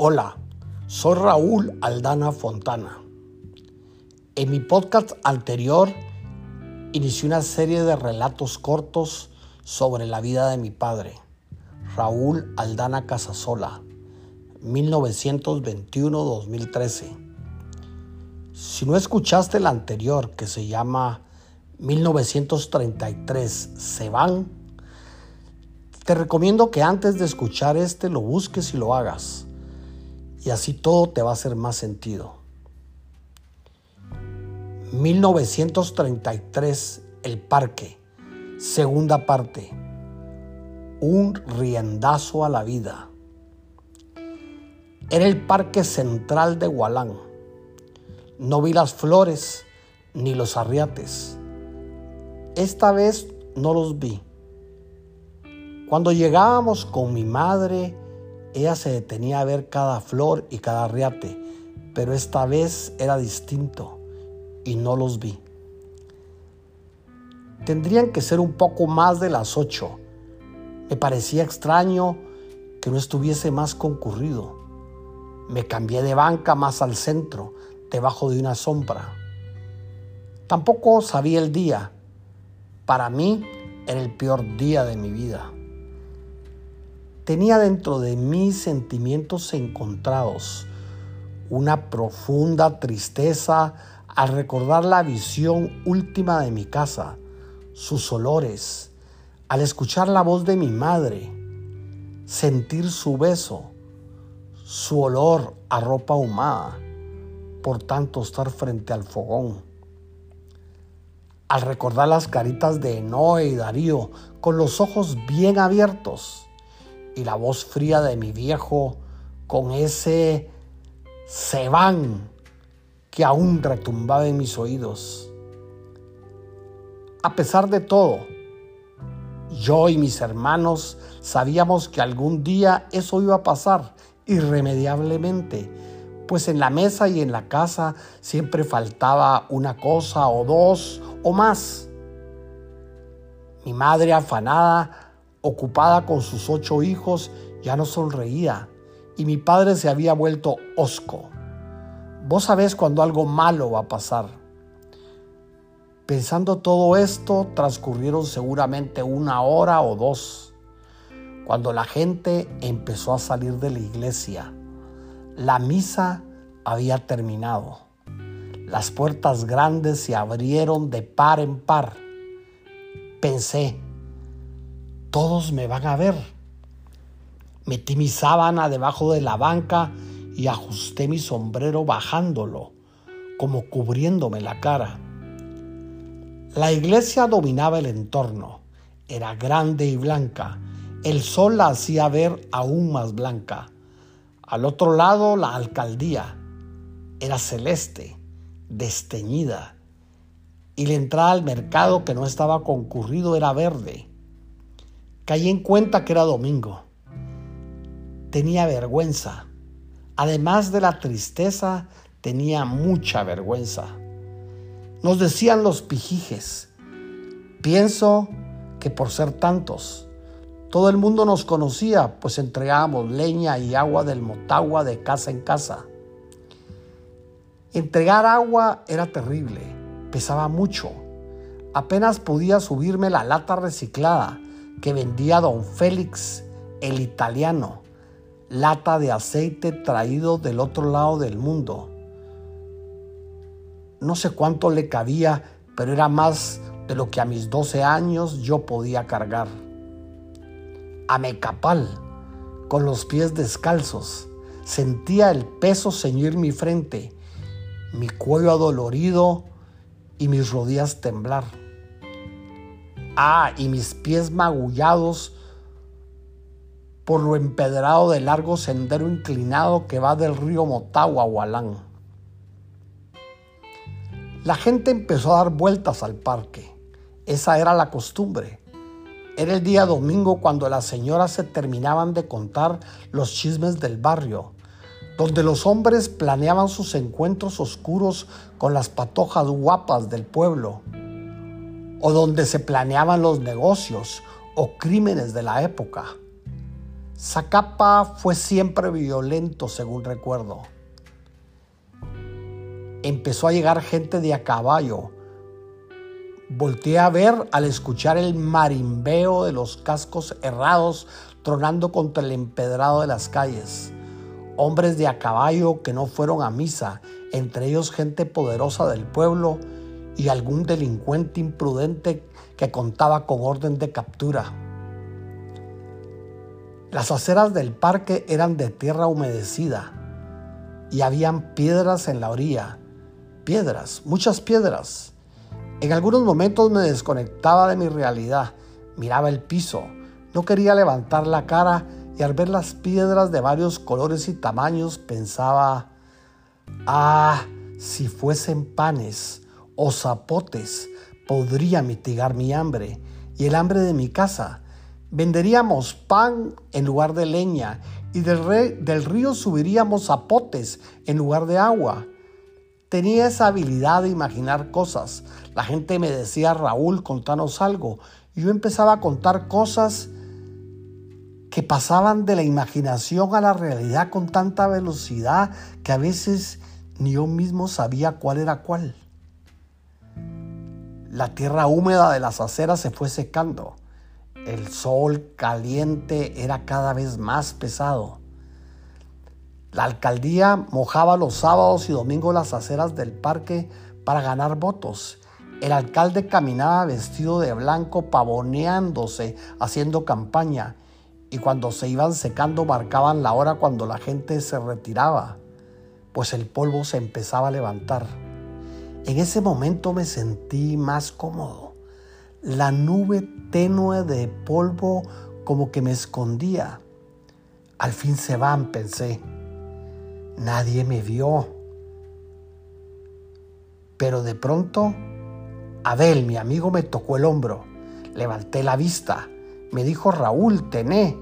Hola, soy Raúl Aldana Fontana. En mi podcast anterior inicié una serie de relatos cortos sobre la vida de mi padre, Raúl Aldana Casasola, 1921-2013. Si no escuchaste el anterior que se llama 1933 Se van, te recomiendo que antes de escuchar este lo busques y lo hagas y así todo te va a hacer más sentido. 1933, El Parque, segunda parte. Un riendazo a la vida. Era el parque central de Gualán. No vi las flores ni los arriates. Esta vez no los vi. Cuando llegábamos con mi madre, ella se detenía a ver cada flor y cada arriate, pero esta vez era distinto y no los vi. Tendrían que ser un poco más de las ocho. Me parecía extraño que no estuviese más concurrido. Me cambié de banca más al centro, debajo de una sombra. Tampoco sabía el día. Para mí era el peor día de mi vida. Tenía dentro de mí sentimientos encontrados, una profunda tristeza al recordar la visión última de mi casa, sus olores, al escuchar la voz de mi madre, sentir su beso, su olor a ropa ahumada, por tanto estar frente al fogón. Al recordar las caritas de Noé y Darío con los ojos bien abiertos, y la voz fría de mi viejo con ese se van que aún retumbaba en mis oídos. A pesar de todo, yo y mis hermanos sabíamos que algún día eso iba a pasar irremediablemente, pues en la mesa y en la casa siempre faltaba una cosa o dos o más. Mi madre afanada ocupada con sus ocho hijos, ya no sonreía y mi padre se había vuelto osco. Vos sabés cuando algo malo va a pasar. Pensando todo esto, transcurrieron seguramente una hora o dos, cuando la gente empezó a salir de la iglesia. La misa había terminado. Las puertas grandes se abrieron de par en par. Pensé, todos me van a ver. Metí mi sábana debajo de la banca y ajusté mi sombrero bajándolo, como cubriéndome la cara. La iglesia dominaba el entorno. Era grande y blanca. El sol la hacía ver aún más blanca. Al otro lado la alcaldía. Era celeste, desteñida. Y la entrada al mercado que no estaba concurrido era verde. Caí en cuenta que era domingo. Tenía vergüenza. Además de la tristeza, tenía mucha vergüenza. Nos decían los pijijes. Pienso que por ser tantos, todo el mundo nos conocía, pues entregábamos leña y agua del Motagua de casa en casa. Entregar agua era terrible, pesaba mucho. Apenas podía subirme la lata reciclada que vendía don Félix el italiano, lata de aceite traído del otro lado del mundo. No sé cuánto le cabía, pero era más de lo que a mis 12 años yo podía cargar. A Mecapal, con los pies descalzos, sentía el peso ceñir mi frente, mi cuello adolorido y mis rodillas temblar. Ah, y mis pies magullados por lo empedrado del largo sendero inclinado que va del río Motagua a Hualán. La gente empezó a dar vueltas al parque. Esa era la costumbre. Era el día domingo cuando las señoras se terminaban de contar los chismes del barrio, donde los hombres planeaban sus encuentros oscuros con las patojas guapas del pueblo o donde se planeaban los negocios o crímenes de la época. Zacapa fue siempre violento, según recuerdo. Empezó a llegar gente de a caballo. Volteé a ver al escuchar el marimbeo de los cascos errados tronando contra el empedrado de las calles. Hombres de a caballo que no fueron a misa, entre ellos gente poderosa del pueblo y algún delincuente imprudente que contaba con orden de captura. Las aceras del parque eran de tierra humedecida y habían piedras en la orilla. Piedras, muchas piedras. En algunos momentos me desconectaba de mi realidad, miraba el piso, no quería levantar la cara y al ver las piedras de varios colores y tamaños pensaba, ah, si fuesen panes o zapotes, podría mitigar mi hambre y el hambre de mi casa Venderíamos pan en lugar de leña y del, del río subiríamos zapotes en lugar de agua. Tenía esa habilidad de imaginar cosas. La gente me decía, Raúl, contanos algo. Yo empezaba a contar cosas que pasaban de la imaginación a la realidad con tanta velocidad que a veces ni yo mismo sabía cuál era cuál. La tierra húmeda de las aceras se fue secando. El sol caliente era cada vez más pesado. La alcaldía mojaba los sábados y domingos las aceras del parque para ganar votos. El alcalde caminaba vestido de blanco, pavoneándose, haciendo campaña. Y cuando se iban secando marcaban la hora cuando la gente se retiraba, pues el polvo se empezaba a levantar. En ese momento me sentí más cómodo la nube tenue de polvo como que me escondía. Al fin se van, pensé. Nadie me vio. Pero de pronto, Abel, mi amigo, me tocó el hombro. Levanté la vista. Me dijo Raúl, tené,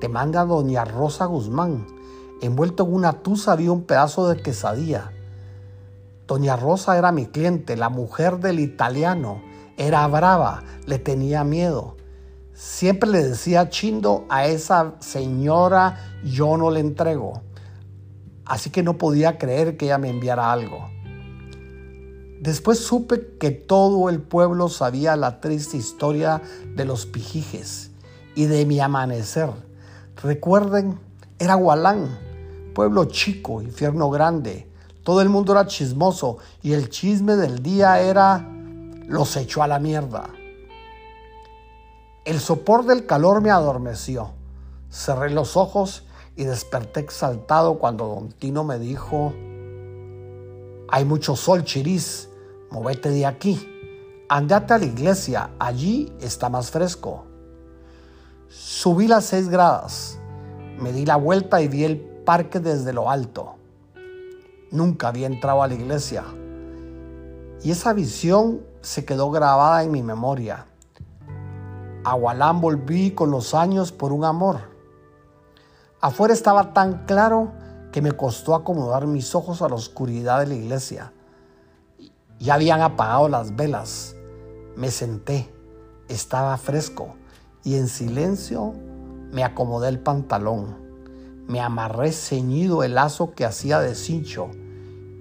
te manda doña Rosa Guzmán. Envuelto en una tuza había un pedazo de quesadilla. Doña Rosa era mi cliente, la mujer del italiano era brava, le tenía miedo. Siempre le decía chindo a esa señora, yo no le entrego. Así que no podía creer que ella me enviara algo. Después supe que todo el pueblo sabía la triste historia de los pijijes y de mi amanecer. Recuerden, era Gualán, pueblo chico, infierno grande. Todo el mundo era chismoso y el chisme del día era los echó a la mierda. El sopor del calor me adormeció. Cerré los ojos y desperté exaltado cuando don Tino me dijo, hay mucho sol, Chiris, movete de aquí. Andate a la iglesia, allí está más fresco. Subí las seis gradas, me di la vuelta y vi el parque desde lo alto. Nunca había entrado a la iglesia. Y esa visión se quedó grabada en mi memoria. A volví con los años por un amor. Afuera estaba tan claro que me costó acomodar mis ojos a la oscuridad de la iglesia. Ya habían apagado las velas. Me senté, estaba fresco y en silencio me acomodé el pantalón. Me amarré ceñido el lazo que hacía de cincho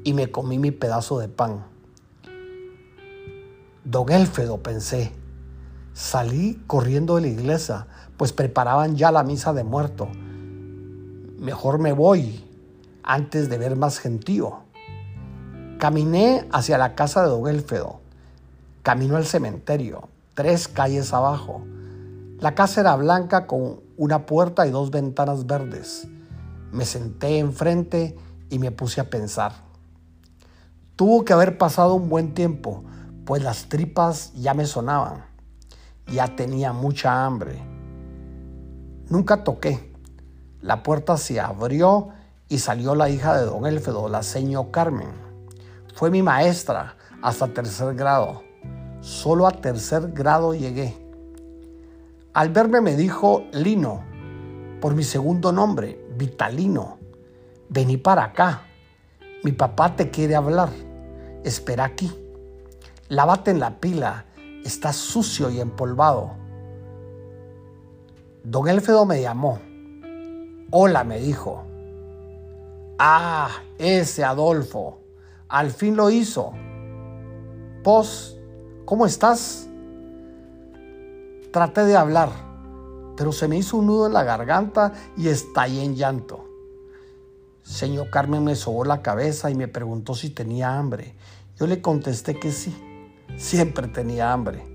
y me comí mi pedazo de pan. Don Elfedo, pensé. Salí corriendo de la iglesia, pues preparaban ya la misa de muerto. Mejor me voy antes de ver más gentío. Caminé hacia la casa de Don Elfedo. Camino al cementerio, tres calles abajo. La casa era blanca con una puerta y dos ventanas verdes. Me senté enfrente y me puse a pensar. Tuvo que haber pasado un buen tiempo pues las tripas ya me sonaban. Ya tenía mucha hambre. Nunca toqué. La puerta se abrió y salió la hija de don Elfedo, la seño Carmen. Fue mi maestra hasta tercer grado. Solo a tercer grado llegué. Al verme me dijo Lino, por mi segundo nombre, Vitalino. Vení para acá. Mi papá te quiere hablar. Espera aquí. Lávate en la pila, está sucio y empolvado. Don Elfedo me llamó. Hola, me dijo. Ah, ese Adolfo. Al fin lo hizo. Pos, ¿cómo estás? Traté de hablar, pero se me hizo un nudo en la garganta y estallé en llanto. Señor Carmen me sobó la cabeza y me preguntó si tenía hambre. Yo le contesté que sí, siempre tenía hambre.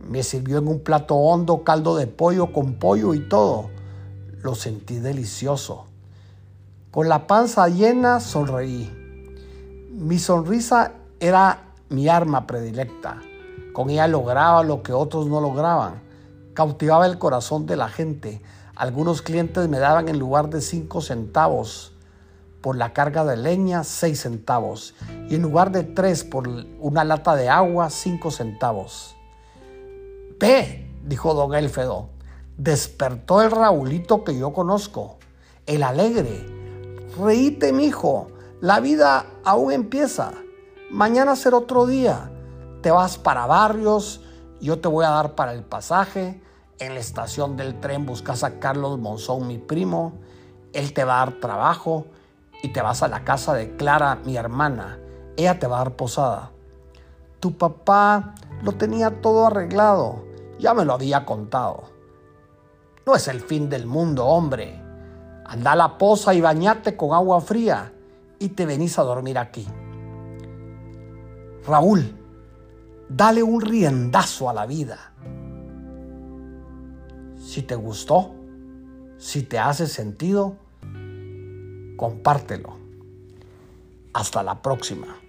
Me sirvió en un plato hondo caldo de pollo con pollo y todo. Lo sentí delicioso. Con la panza llena sonreí. Mi sonrisa era mi arma predilecta. Con ella lograba lo que otros no lograban. Cautivaba el corazón de la gente. Algunos clientes me daban en lugar de cinco centavos por la carga de leña, seis centavos. Y en lugar de tres por una lata de agua, cinco centavos. Ve, dijo don Elfedo, despertó el Raulito que yo conozco, el alegre. Reíte, mijo, la vida aún empieza. Mañana será otro día. Te vas para barrios, yo te voy a dar para el pasaje. En la estación del tren buscas a Carlos Monzón, mi primo. Él te va a dar trabajo y te vas a la casa de Clara, mi hermana. Ella te va a dar posada. Tu papá lo tenía todo arreglado. Ya me lo había contado. No es el fin del mundo, hombre. Anda a la poza y bañate con agua fría y te venís a dormir aquí. Raúl, dale un riendazo a la vida. Si te gustó, si te hace sentido, compártelo. Hasta la próxima.